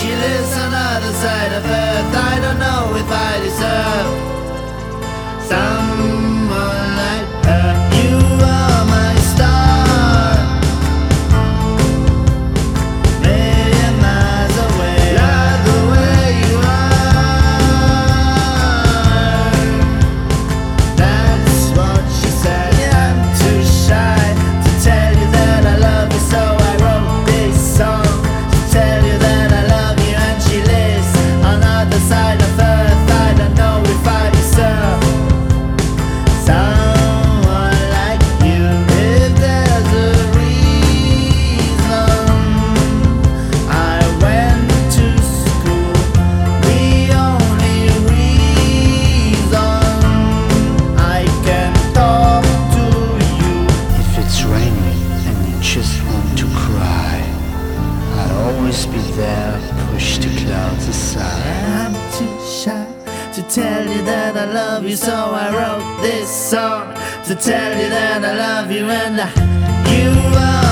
She lives on the other side of earth. I don't know if I deserve always be there, push the clouds aside. I'm too shy to tell you that I love you, so I wrote this song to tell you that I love you and I, you are.